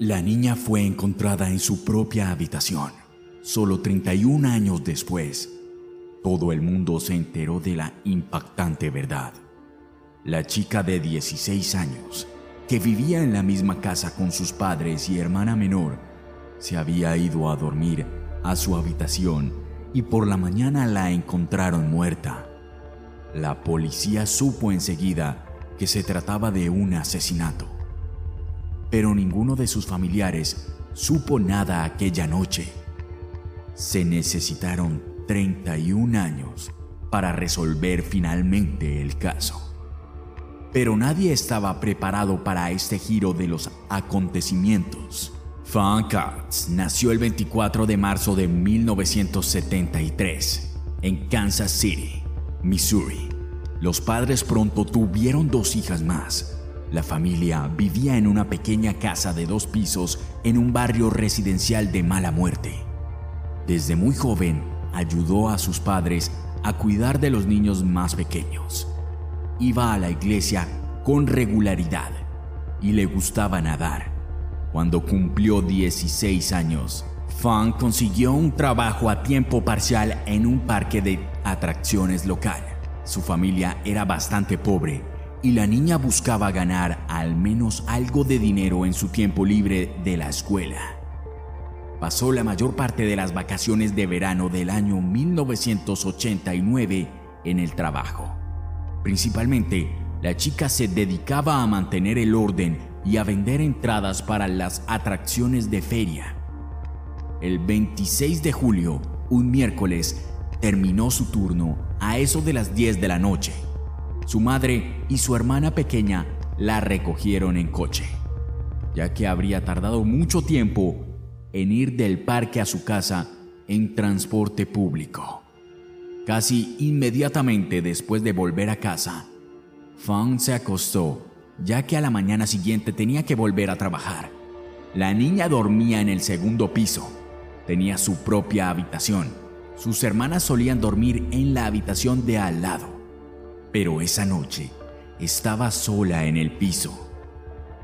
La niña fue encontrada en su propia habitación. Solo 31 años después, todo el mundo se enteró de la impactante verdad. La chica de 16 años, que vivía en la misma casa con sus padres y hermana menor, se había ido a dormir a su habitación y por la mañana la encontraron muerta. La policía supo enseguida que se trataba de un asesinato pero ninguno de sus familiares supo nada aquella noche. Se necesitaron 31 años para resolver finalmente el caso. Pero nadie estaba preparado para este giro de los acontecimientos. Fan Katz nació el 24 de marzo de 1973 en Kansas City, Missouri. Los padres pronto tuvieron dos hijas más, la familia vivía en una pequeña casa de dos pisos en un barrio residencial de mala muerte. Desde muy joven ayudó a sus padres a cuidar de los niños más pequeños. Iba a la iglesia con regularidad y le gustaba nadar. Cuando cumplió 16 años, Fan consiguió un trabajo a tiempo parcial en un parque de atracciones local. Su familia era bastante pobre y la niña buscaba ganar al menos algo de dinero en su tiempo libre de la escuela. Pasó la mayor parte de las vacaciones de verano del año 1989 en el trabajo. Principalmente, la chica se dedicaba a mantener el orden y a vender entradas para las atracciones de feria. El 26 de julio, un miércoles, terminó su turno a eso de las 10 de la noche su madre y su hermana pequeña la recogieron en coche, ya que habría tardado mucho tiempo en ir del parque a su casa en transporte público. Casi inmediatamente después de volver a casa, Fang se acostó, ya que a la mañana siguiente tenía que volver a trabajar. La niña dormía en el segundo piso, tenía su propia habitación. Sus hermanas solían dormir en la habitación de al lado. Pero esa noche estaba sola en el piso.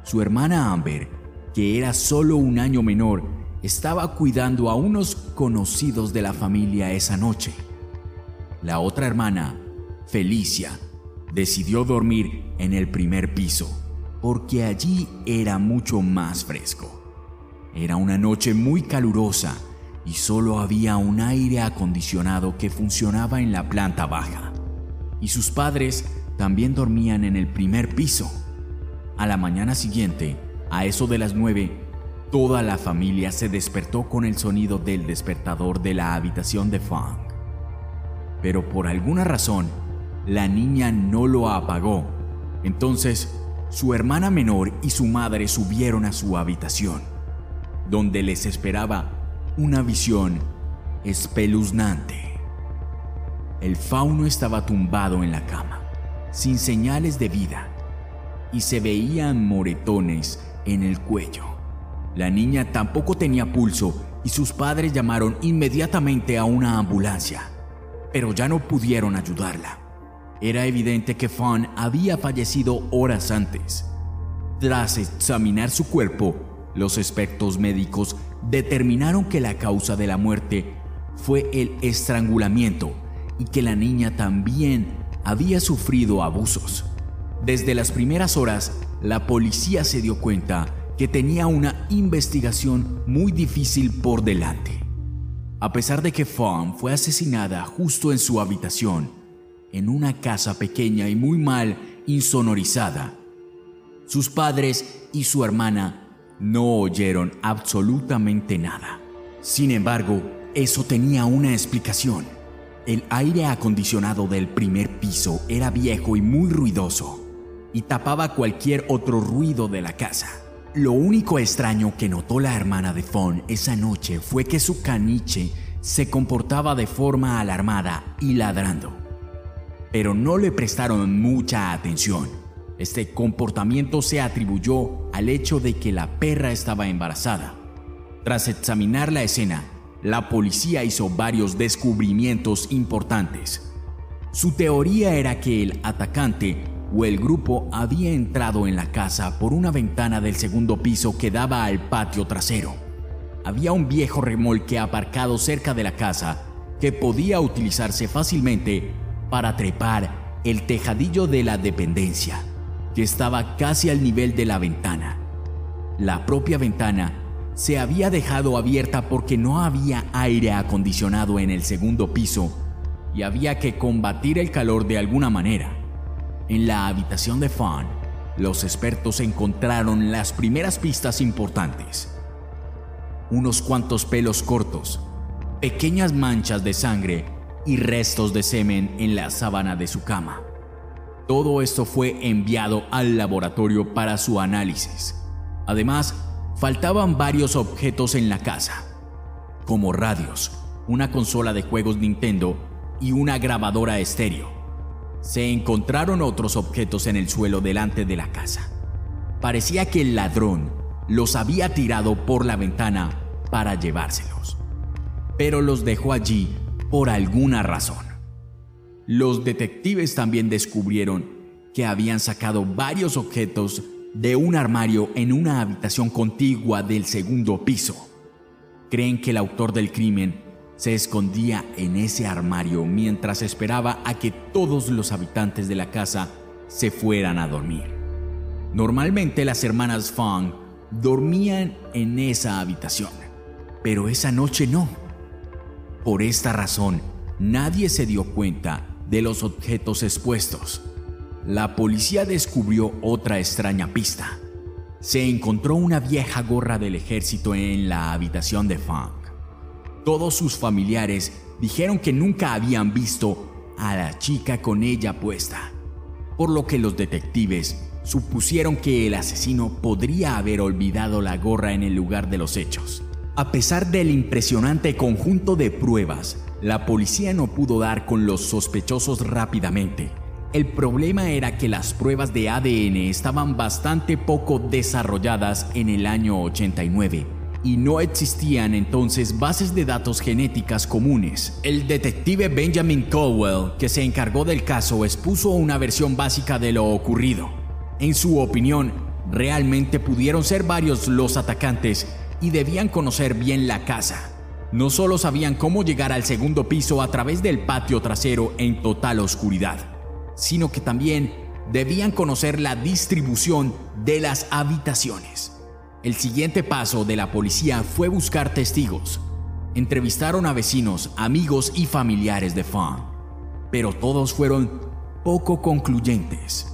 Su hermana Amber, que era solo un año menor, estaba cuidando a unos conocidos de la familia esa noche. La otra hermana, Felicia, decidió dormir en el primer piso porque allí era mucho más fresco. Era una noche muy calurosa y solo había un aire acondicionado que funcionaba en la planta baja y sus padres también dormían en el primer piso. A la mañana siguiente, a eso de las nueve, toda la familia se despertó con el sonido del despertador de la habitación de Fang. Pero por alguna razón, la niña no lo apagó. Entonces, su hermana menor y su madre subieron a su habitación, donde les esperaba una visión espeluznante. El fauno estaba tumbado en la cama, sin señales de vida, y se veían moretones en el cuello. La niña tampoco tenía pulso y sus padres llamaron inmediatamente a una ambulancia, pero ya no pudieron ayudarla. Era evidente que Fawn había fallecido horas antes. Tras examinar su cuerpo, los expertos médicos determinaron que la causa de la muerte fue el estrangulamiento y que la niña también había sufrido abusos. Desde las primeras horas, la policía se dio cuenta que tenía una investigación muy difícil por delante. A pesar de que Fawn fue asesinada justo en su habitación, en una casa pequeña y muy mal insonorizada, sus padres y su hermana no oyeron absolutamente nada. Sin embargo, eso tenía una explicación. El aire acondicionado del primer piso era viejo y muy ruidoso y tapaba cualquier otro ruido de la casa. Lo único extraño que notó la hermana de Fawn esa noche fue que su caniche se comportaba de forma alarmada y ladrando. Pero no le prestaron mucha atención. Este comportamiento se atribuyó al hecho de que la perra estaba embarazada. Tras examinar la escena, la policía hizo varios descubrimientos importantes. Su teoría era que el atacante o el grupo había entrado en la casa por una ventana del segundo piso que daba al patio trasero. Había un viejo remolque aparcado cerca de la casa que podía utilizarse fácilmente para trepar el tejadillo de la dependencia, que estaba casi al nivel de la ventana. La propia ventana se había dejado abierta porque no había aire acondicionado en el segundo piso y había que combatir el calor de alguna manera. En la habitación de Fawn, los expertos encontraron las primeras pistas importantes. Unos cuantos pelos cortos, pequeñas manchas de sangre y restos de semen en la sábana de su cama. Todo esto fue enviado al laboratorio para su análisis. Además, faltaban varios objetos en la casa, como radios, una consola de juegos Nintendo y una grabadora estéreo. Se encontraron otros objetos en el suelo delante de la casa. Parecía que el ladrón los había tirado por la ventana para llevárselos, pero los dejó allí por alguna razón. Los detectives también descubrieron que habían sacado varios objetos de un armario en una habitación contigua del segundo piso. Creen que el autor del crimen se escondía en ese armario mientras esperaba a que todos los habitantes de la casa se fueran a dormir. Normalmente las hermanas Fong dormían en esa habitación, pero esa noche no. Por esta razón, nadie se dio cuenta de los objetos expuestos. La policía descubrió otra extraña pista. Se encontró una vieja gorra del ejército en la habitación de Fong. Todos sus familiares dijeron que nunca habían visto a la chica con ella puesta, por lo que los detectives supusieron que el asesino podría haber olvidado la gorra en el lugar de los hechos. A pesar del impresionante conjunto de pruebas, la policía no pudo dar con los sospechosos rápidamente. El problema era que las pruebas de ADN estaban bastante poco desarrolladas en el año 89 y no existían entonces bases de datos genéticas comunes. El detective Benjamin Caldwell, que se encargó del caso, expuso una versión básica de lo ocurrido. En su opinión, realmente pudieron ser varios los atacantes y debían conocer bien la casa. No solo sabían cómo llegar al segundo piso a través del patio trasero en total oscuridad, sino que también debían conocer la distribución de las habitaciones. El siguiente paso de la policía fue buscar testigos. Entrevistaron a vecinos, amigos y familiares de Fawn, pero todos fueron poco concluyentes.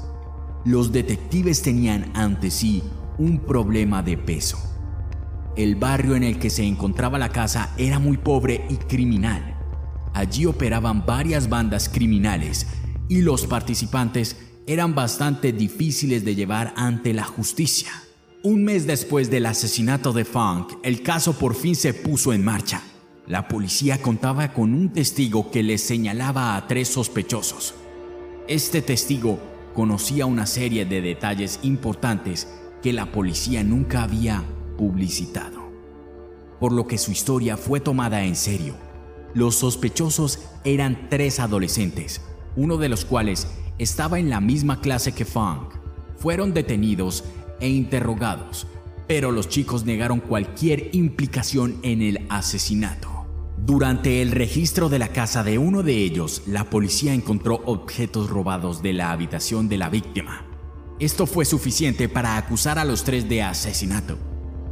Los detectives tenían ante sí un problema de peso. El barrio en el que se encontraba la casa era muy pobre y criminal. Allí operaban varias bandas criminales y los participantes eran bastante difíciles de llevar ante la justicia. Un mes después del asesinato de Funk, el caso por fin se puso en marcha. La policía contaba con un testigo que le señalaba a tres sospechosos. Este testigo conocía una serie de detalles importantes que la policía nunca había publicitado, por lo que su historia fue tomada en serio. Los sospechosos eran tres adolescentes, uno de los cuales estaba en la misma clase que Funk. Fueron detenidos e interrogados, pero los chicos negaron cualquier implicación en el asesinato. Durante el registro de la casa de uno de ellos, la policía encontró objetos robados de la habitación de la víctima. Esto fue suficiente para acusar a los tres de asesinato,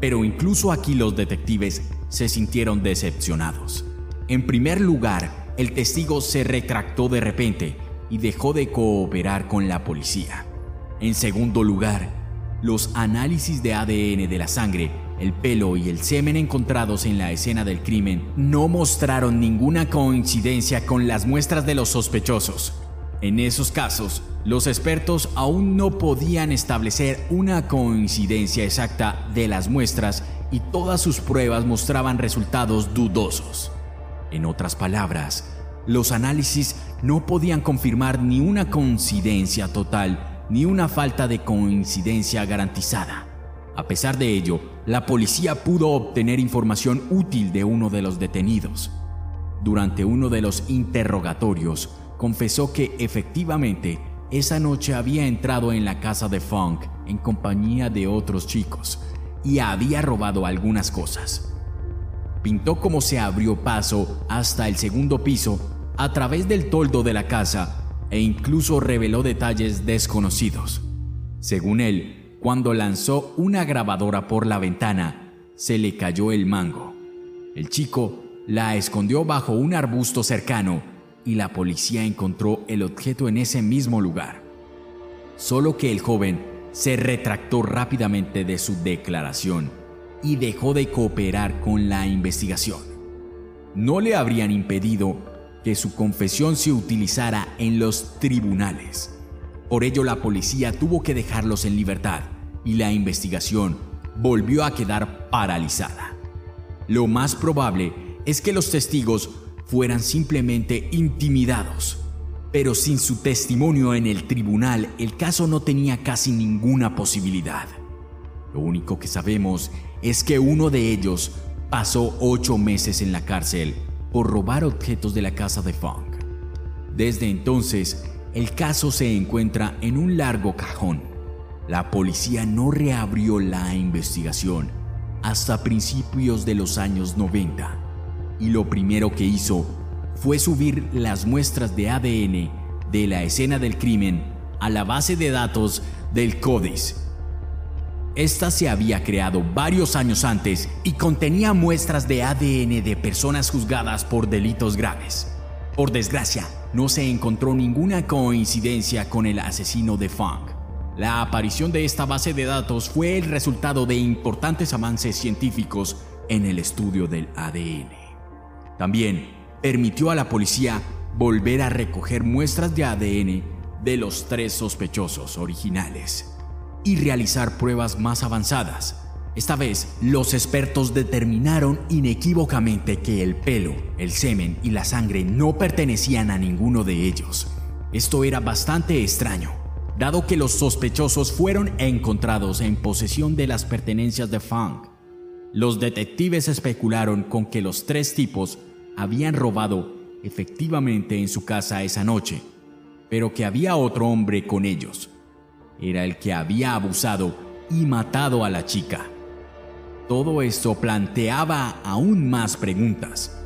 pero incluso aquí los detectives se sintieron decepcionados. En primer lugar, el testigo se retractó de repente y dejó de cooperar con la policía. En segundo lugar, los análisis de ADN de la sangre, el pelo y el semen encontrados en la escena del crimen no mostraron ninguna coincidencia con las muestras de los sospechosos. En esos casos, los expertos aún no podían establecer una coincidencia exacta de las muestras y todas sus pruebas mostraban resultados dudosos. En otras palabras, los análisis no podían confirmar ni una coincidencia total ni una falta de coincidencia garantizada. A pesar de ello, la policía pudo obtener información útil de uno de los detenidos. Durante uno de los interrogatorios, confesó que efectivamente esa noche había entrado en la casa de Funk en compañía de otros chicos y había robado algunas cosas. Pintó cómo se abrió paso hasta el segundo piso a través del toldo de la casa e incluso reveló detalles desconocidos. Según él, cuando lanzó una grabadora por la ventana, se le cayó el mango. El chico la escondió bajo un arbusto cercano y la policía encontró el objeto en ese mismo lugar. Solo que el joven se retractó rápidamente de su declaración y dejó de cooperar con la investigación. No le habrían impedido que su confesión se utilizara en los tribunales. Por ello la policía tuvo que dejarlos en libertad y la investigación volvió a quedar paralizada. Lo más probable es que los testigos fueran simplemente intimidados. Pero sin su testimonio en el tribunal, el caso no tenía casi ninguna posibilidad. Lo único que sabemos es que uno de ellos pasó ocho meses en la cárcel por robar objetos de la casa de Funk. Desde entonces, el caso se encuentra en un largo cajón. La policía no reabrió la investigación hasta principios de los años 90 y lo primero que hizo fue subir las muestras de ADN de la escena del crimen a la base de datos del CODIS. Esta se había creado varios años antes y contenía muestras de ADN de personas juzgadas por delitos graves. Por desgracia, no se encontró ninguna coincidencia con el asesino de Funk. La aparición de esta base de datos fue el resultado de importantes avances científicos en el estudio del ADN. También permitió a la policía volver a recoger muestras de ADN de los tres sospechosos originales y realizar pruebas más avanzadas. Esta vez, los expertos determinaron inequívocamente que el pelo, el semen y la sangre no pertenecían a ninguno de ellos. Esto era bastante extraño, dado que los sospechosos fueron encontrados en posesión de las pertenencias de Funk. Los detectives especularon con que los tres tipos habían robado efectivamente en su casa esa noche, pero que había otro hombre con ellos. Era el que había abusado y matado a la chica. Todo esto planteaba aún más preguntas.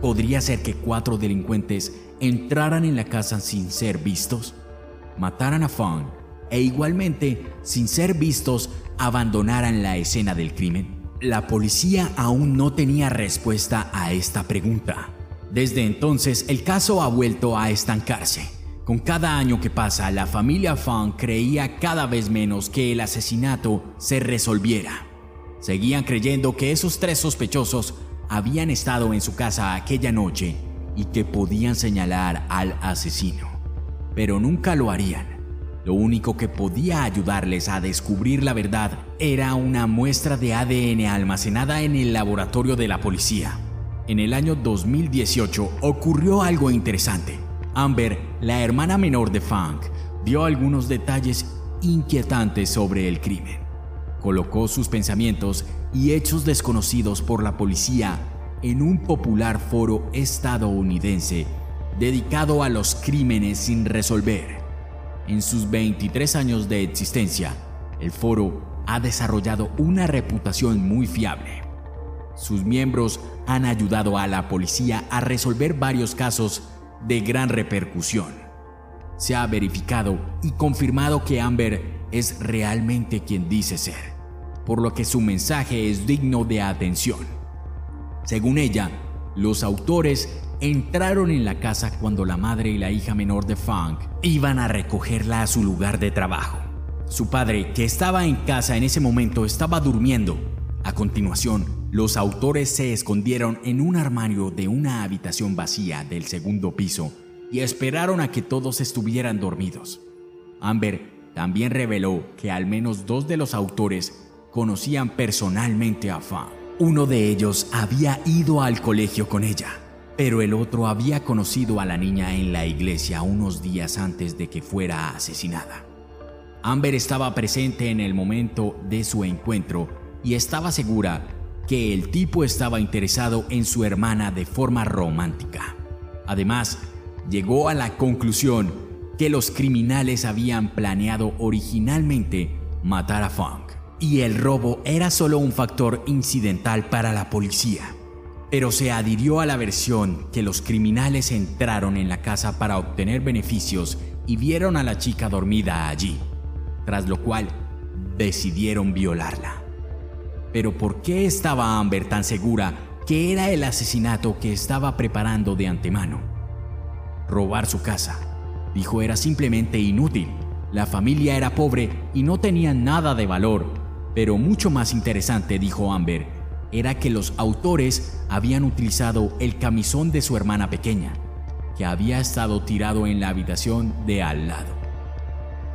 ¿Podría ser que cuatro delincuentes entraran en la casa sin ser vistos, mataran a Fong e igualmente, sin ser vistos, abandonaran la escena del crimen? La policía aún no tenía respuesta a esta pregunta. Desde entonces el caso ha vuelto a estancarse. Con cada año que pasa, la familia Funk creía cada vez menos que el asesinato se resolviera. Seguían creyendo que esos tres sospechosos habían estado en su casa aquella noche y que podían señalar al asesino. Pero nunca lo harían. Lo único que podía ayudarles a descubrir la verdad era una muestra de ADN almacenada en el laboratorio de la policía. En el año 2018 ocurrió algo interesante. Amber, la hermana menor de Funk, dio algunos detalles inquietantes sobre el crimen. Colocó sus pensamientos y hechos desconocidos por la policía en un popular foro estadounidense dedicado a los crímenes sin resolver. En sus 23 años de existencia, el foro ha desarrollado una reputación muy fiable. Sus miembros han ayudado a la policía a resolver varios casos de gran repercusión. Se ha verificado y confirmado que Amber es realmente quien dice ser, por lo que su mensaje es digno de atención. Según ella, los autores entraron en la casa cuando la madre y la hija menor de Funk iban a recogerla a su lugar de trabajo. Su padre, que estaba en casa en ese momento, estaba durmiendo. A continuación, los autores se escondieron en un armario de una habitación vacía del segundo piso y esperaron a que todos estuvieran dormidos. Amber también reveló que al menos dos de los autores conocían personalmente a Fan. Uno de ellos había ido al colegio con ella, pero el otro había conocido a la niña en la iglesia unos días antes de que fuera asesinada. Amber estaba presente en el momento de su encuentro y estaba segura que el tipo estaba interesado en su hermana de forma romántica. Además, llegó a la conclusión que los criminales habían planeado originalmente matar a Funk y el robo era solo un factor incidental para la policía. Pero se adhirió a la versión que los criminales entraron en la casa para obtener beneficios y vieron a la chica dormida allí, tras lo cual decidieron violarla. Pero ¿por qué estaba Amber tan segura que era el asesinato que estaba preparando de antemano? Robar su casa, dijo, era simplemente inútil. La familia era pobre y no tenía nada de valor. Pero mucho más interesante, dijo Amber, era que los autores habían utilizado el camisón de su hermana pequeña, que había estado tirado en la habitación de al lado,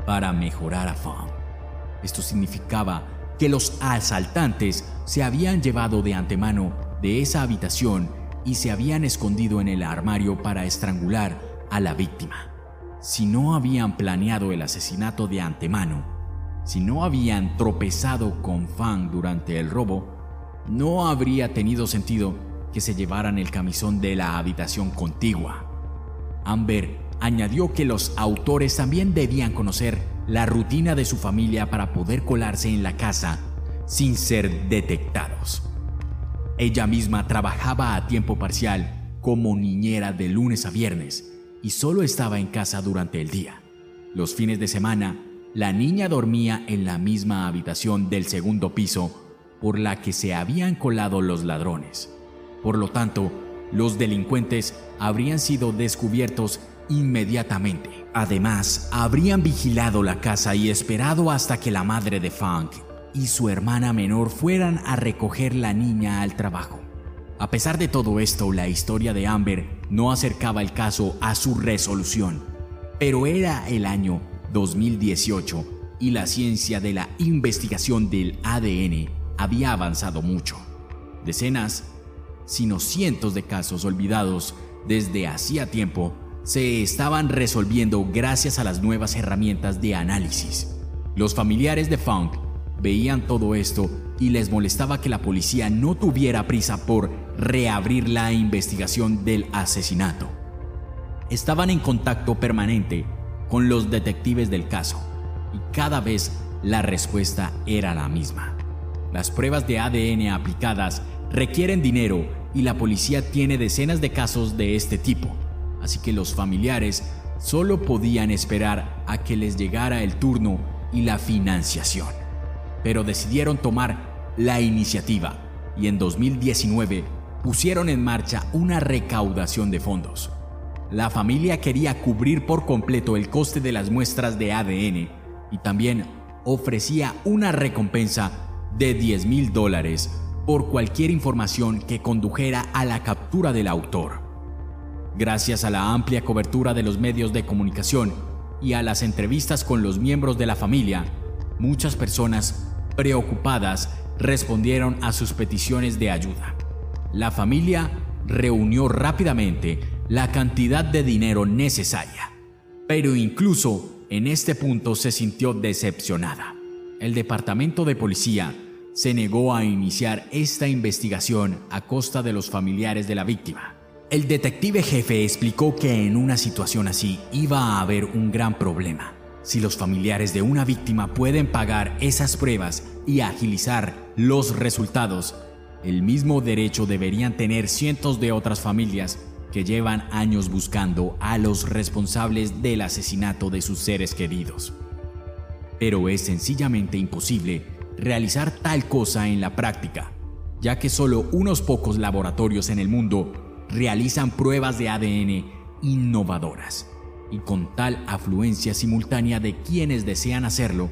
para mejorar a Fawn. Esto significaba que los asaltantes se habían llevado de antemano de esa habitación y se habían escondido en el armario para estrangular a la víctima. Si no habían planeado el asesinato de antemano, si no habían tropezado con Fang durante el robo, no habría tenido sentido que se llevaran el camisón de la habitación contigua. Amber añadió que los autores también debían conocer la rutina de su familia para poder colarse en la casa sin ser detectados. Ella misma trabajaba a tiempo parcial como niñera de lunes a viernes y solo estaba en casa durante el día. Los fines de semana, la niña dormía en la misma habitación del segundo piso por la que se habían colado los ladrones. Por lo tanto, los delincuentes habrían sido descubiertos inmediatamente. Además, habrían vigilado la casa y esperado hasta que la madre de Funk y su hermana menor fueran a recoger la niña al trabajo. A pesar de todo esto, la historia de Amber no acercaba el caso a su resolución, pero era el año 2018 y la ciencia de la investigación del ADN había avanzado mucho. Decenas, sino cientos de casos olvidados desde hacía tiempo se estaban resolviendo gracias a las nuevas herramientas de análisis. Los familiares de Funk veían todo esto y les molestaba que la policía no tuviera prisa por reabrir la investigación del asesinato. Estaban en contacto permanente con los detectives del caso y cada vez la respuesta era la misma. Las pruebas de ADN aplicadas requieren dinero y la policía tiene decenas de casos de este tipo así que los familiares solo podían esperar a que les llegara el turno y la financiación. Pero decidieron tomar la iniciativa y en 2019 pusieron en marcha una recaudación de fondos. La familia quería cubrir por completo el coste de las muestras de ADN y también ofrecía una recompensa de 10 mil dólares por cualquier información que condujera a la captura del autor. Gracias a la amplia cobertura de los medios de comunicación y a las entrevistas con los miembros de la familia, muchas personas preocupadas respondieron a sus peticiones de ayuda. La familia reunió rápidamente la cantidad de dinero necesaria, pero incluso en este punto se sintió decepcionada. El departamento de policía se negó a iniciar esta investigación a costa de los familiares de la víctima. El detective jefe explicó que en una situación así iba a haber un gran problema. Si los familiares de una víctima pueden pagar esas pruebas y agilizar los resultados, el mismo derecho deberían tener cientos de otras familias que llevan años buscando a los responsables del asesinato de sus seres queridos. Pero es sencillamente imposible realizar tal cosa en la práctica, ya que solo unos pocos laboratorios en el mundo realizan pruebas de ADN innovadoras y con tal afluencia simultánea de quienes desean hacerlo,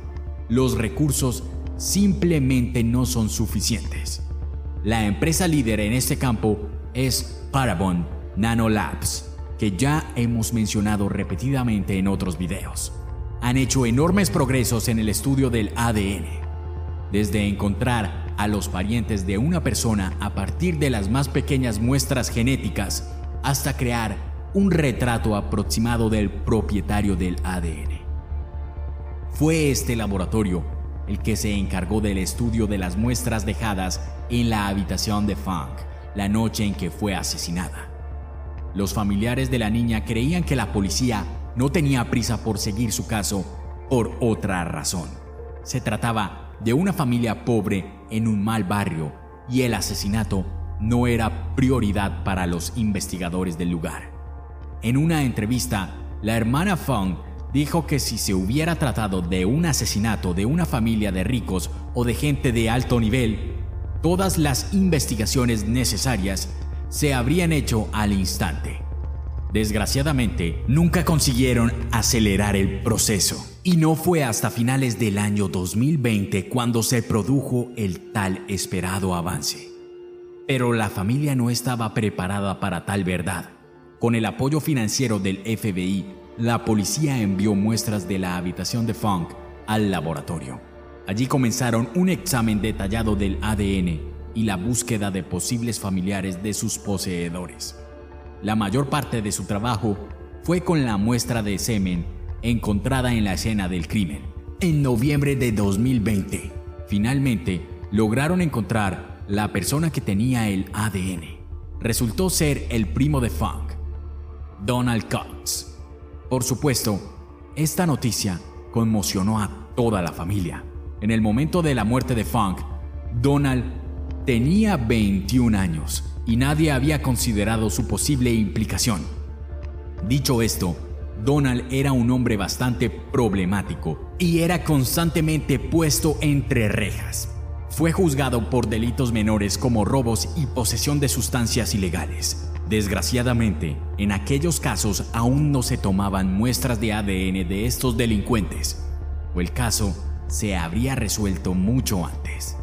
los recursos simplemente no son suficientes. La empresa líder en este campo es Parabon Nanolabs, que ya hemos mencionado repetidamente en otros videos. Han hecho enormes progresos en el estudio del ADN, desde encontrar a los parientes de una persona a partir de las más pequeñas muestras genéticas hasta crear un retrato aproximado del propietario del ADN. Fue este laboratorio el que se encargó del estudio de las muestras dejadas en la habitación de Funk la noche en que fue asesinada. Los familiares de la niña creían que la policía no tenía prisa por seguir su caso por otra razón. Se trataba de una familia pobre en un mal barrio y el asesinato no era prioridad para los investigadores del lugar. En una entrevista, la hermana Fong dijo que si se hubiera tratado de un asesinato de una familia de ricos o de gente de alto nivel, todas las investigaciones necesarias se habrían hecho al instante. Desgraciadamente, nunca consiguieron acelerar el proceso y no fue hasta finales del año 2020 cuando se produjo el tal esperado avance. Pero la familia no estaba preparada para tal verdad. Con el apoyo financiero del FBI, la policía envió muestras de la habitación de Funk al laboratorio. Allí comenzaron un examen detallado del ADN y la búsqueda de posibles familiares de sus poseedores. La mayor parte de su trabajo fue con la muestra de semen encontrada en la escena del crimen. En noviembre de 2020, finalmente lograron encontrar la persona que tenía el ADN. Resultó ser el primo de Funk, Donald Cox. Por supuesto, esta noticia conmocionó a toda la familia. En el momento de la muerte de Funk, Donald Tenía 21 años y nadie había considerado su posible implicación. Dicho esto, Donald era un hombre bastante problemático y era constantemente puesto entre rejas. Fue juzgado por delitos menores como robos y posesión de sustancias ilegales. Desgraciadamente, en aquellos casos aún no se tomaban muestras de ADN de estos delincuentes, o el caso se habría resuelto mucho antes.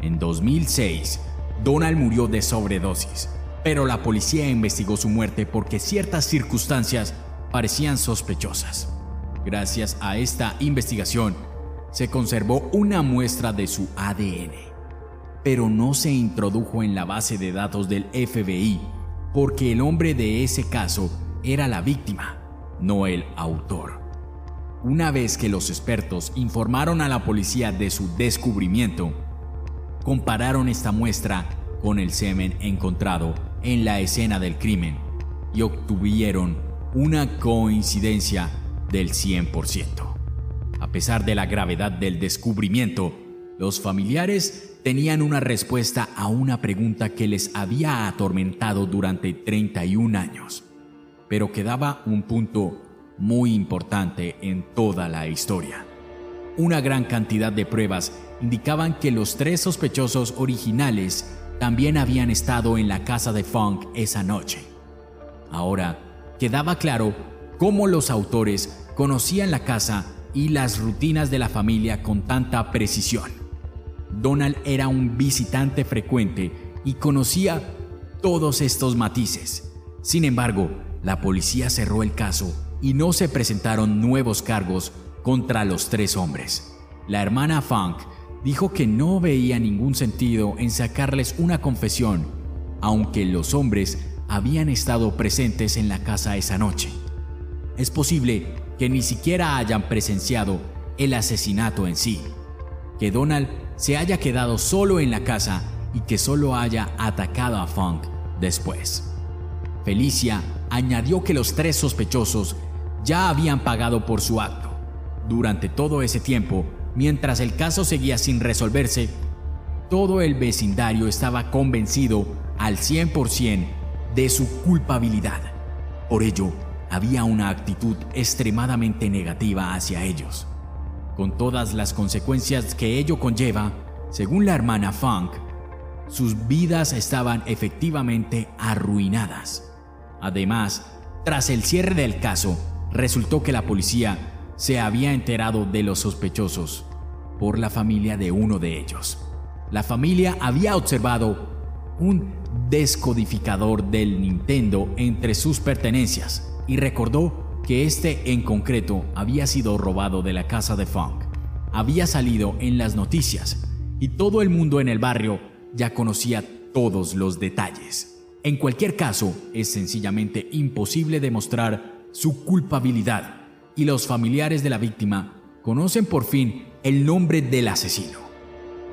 En 2006, Donald murió de sobredosis, pero la policía investigó su muerte porque ciertas circunstancias parecían sospechosas. Gracias a esta investigación, se conservó una muestra de su ADN, pero no se introdujo en la base de datos del FBI porque el hombre de ese caso era la víctima, no el autor. Una vez que los expertos informaron a la policía de su descubrimiento, compararon esta muestra con el semen encontrado en la escena del crimen y obtuvieron una coincidencia del 100%. A pesar de la gravedad del descubrimiento, los familiares tenían una respuesta a una pregunta que les había atormentado durante 31 años, pero quedaba un punto muy importante en toda la historia. Una gran cantidad de pruebas indicaban que los tres sospechosos originales también habían estado en la casa de Funk esa noche. Ahora, quedaba claro cómo los autores conocían la casa y las rutinas de la familia con tanta precisión. Donald era un visitante frecuente y conocía todos estos matices. Sin embargo, la policía cerró el caso y no se presentaron nuevos cargos contra los tres hombres. La hermana Funk dijo que no veía ningún sentido en sacarles una confesión, aunque los hombres habían estado presentes en la casa esa noche. Es posible que ni siquiera hayan presenciado el asesinato en sí, que Donald se haya quedado solo en la casa y que solo haya atacado a Funk después. Felicia añadió que los tres sospechosos ya habían pagado por su acto. Durante todo ese tiempo, Mientras el caso seguía sin resolverse, todo el vecindario estaba convencido al 100% de su culpabilidad. Por ello, había una actitud extremadamente negativa hacia ellos, con todas las consecuencias que ello conlleva, según la hermana Funk, sus vidas estaban efectivamente arruinadas. Además, tras el cierre del caso, resultó que la policía se había enterado de los sospechosos por la familia de uno de ellos. La familia había observado un descodificador del Nintendo entre sus pertenencias y recordó que este en concreto había sido robado de la casa de Funk. Había salido en las noticias y todo el mundo en el barrio ya conocía todos los detalles. En cualquier caso, es sencillamente imposible demostrar su culpabilidad y los familiares de la víctima conocen por fin el nombre del asesino.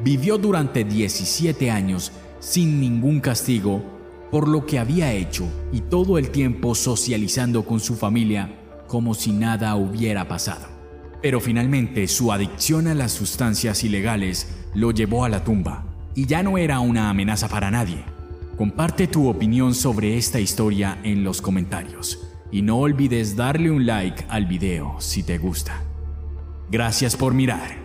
Vivió durante 17 años sin ningún castigo por lo que había hecho y todo el tiempo socializando con su familia como si nada hubiera pasado. Pero finalmente su adicción a las sustancias ilegales lo llevó a la tumba y ya no era una amenaza para nadie. Comparte tu opinión sobre esta historia en los comentarios y no olvides darle un like al video si te gusta. Gracias por mirar.